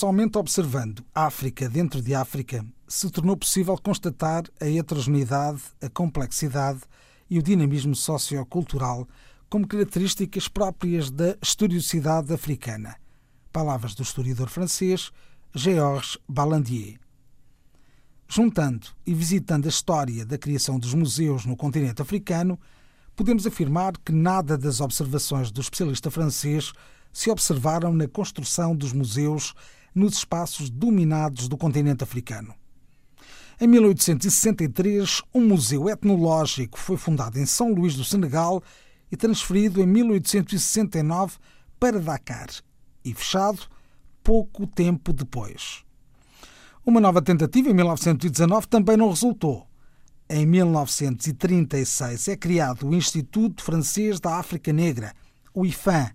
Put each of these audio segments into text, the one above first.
Somente observando África dentro de África se tornou possível constatar a heterogeneidade, a complexidade e o dinamismo sociocultural como características próprias da historicidade africana. Palavras do historiador francês Georges Ballandier. Juntando e visitando a história da criação dos museus no continente africano, podemos afirmar que nada das observações do especialista francês se observaram na construção dos museus nos espaços dominados do continente africano. Em 1863, um museu etnológico foi fundado em São Luís do Senegal e transferido em 1869 para Dakar e fechado pouco tempo depois. Uma nova tentativa em 1919 também não resultou. Em 1936 é criado o Instituto Francês da África Negra, o IFAN,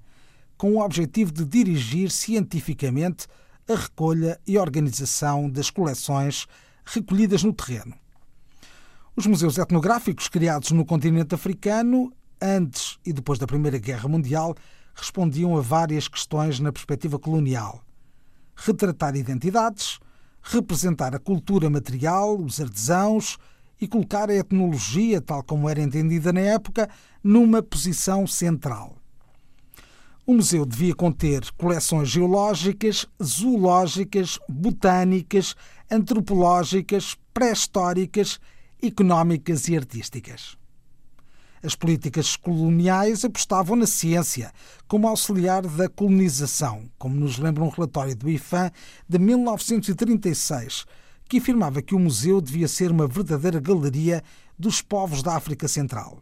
com o objetivo de dirigir cientificamente a recolha e organização das coleções recolhidas no terreno. Os museus etnográficos criados no continente africano, antes e depois da Primeira Guerra Mundial, respondiam a várias questões na perspectiva colonial. Retratar identidades, representar a cultura material, os artesãos e colocar a etnologia, tal como era entendida na época, numa posição central. O museu devia conter coleções geológicas, zoológicas, botânicas, antropológicas, pré-históricas, económicas e artísticas. As políticas coloniais apostavam na ciência como auxiliar da colonização, como nos lembra um relatório do IFAM de 1936, que afirmava que o museu devia ser uma verdadeira galeria dos povos da África Central.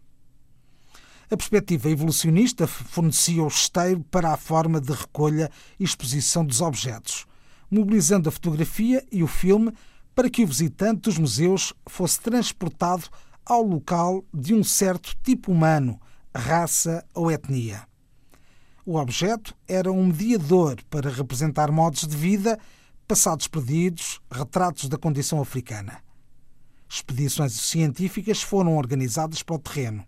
A perspectiva evolucionista fornecia o esteiro para a forma de recolha e exposição dos objetos, mobilizando a fotografia e o filme para que o visitante dos museus fosse transportado ao local de um certo tipo humano, raça ou etnia. O objeto era um mediador para representar modos de vida, passados perdidos, retratos da condição africana. Expedições científicas foram organizadas para o terreno.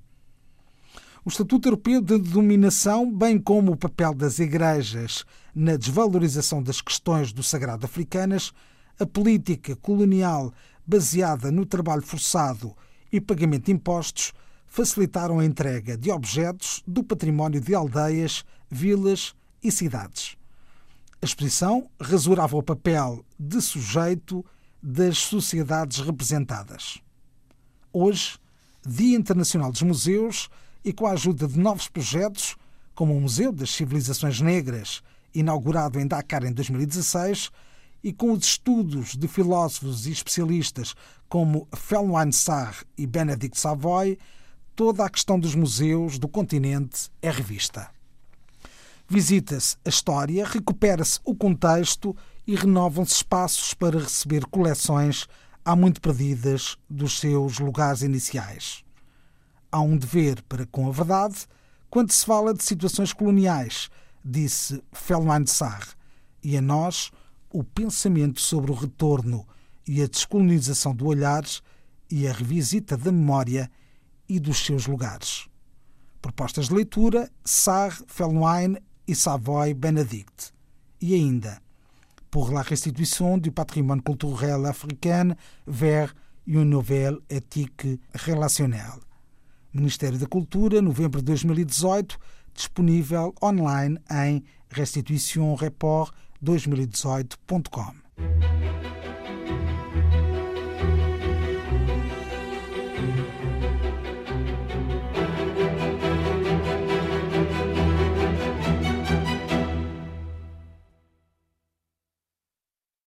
O Estatuto Europeu de Dominação, bem como o papel das igrejas na desvalorização das questões do sagrado africanas, a política colonial baseada no trabalho forçado e pagamento de impostos facilitaram a entrega de objetos do património de aldeias, vilas e cidades. A exposição rasurava o papel de sujeito das sociedades representadas. Hoje, Dia Internacional dos Museus, e com a ajuda de novos projetos, como o Museu das Civilizações Negras, inaugurado em Dakar em 2016, e com os estudos de filósofos e especialistas como Felwine Sarr e Benedict Savoy, toda a questão dos museus do continente é revista. Visita-se a história, recupera-se o contexto e renovam-se espaços para receber coleções há muito perdidas dos seus lugares iniciais há um dever para com a verdade quando se fala de situações coloniais, disse Felman Sarr, e a nós o pensamento sobre o retorno e a descolonização do olhar e a revisita da memória e dos seus lugares. Propostas de leitura: Sarr, Felwine e Savoy Benedict. E ainda, pour la restitution du patrimoine culturel africain vers une nouvelle éthique relationnelle. Ministério da Cultura, novembro de 2018, disponível online em restituiçãoreport2018.com.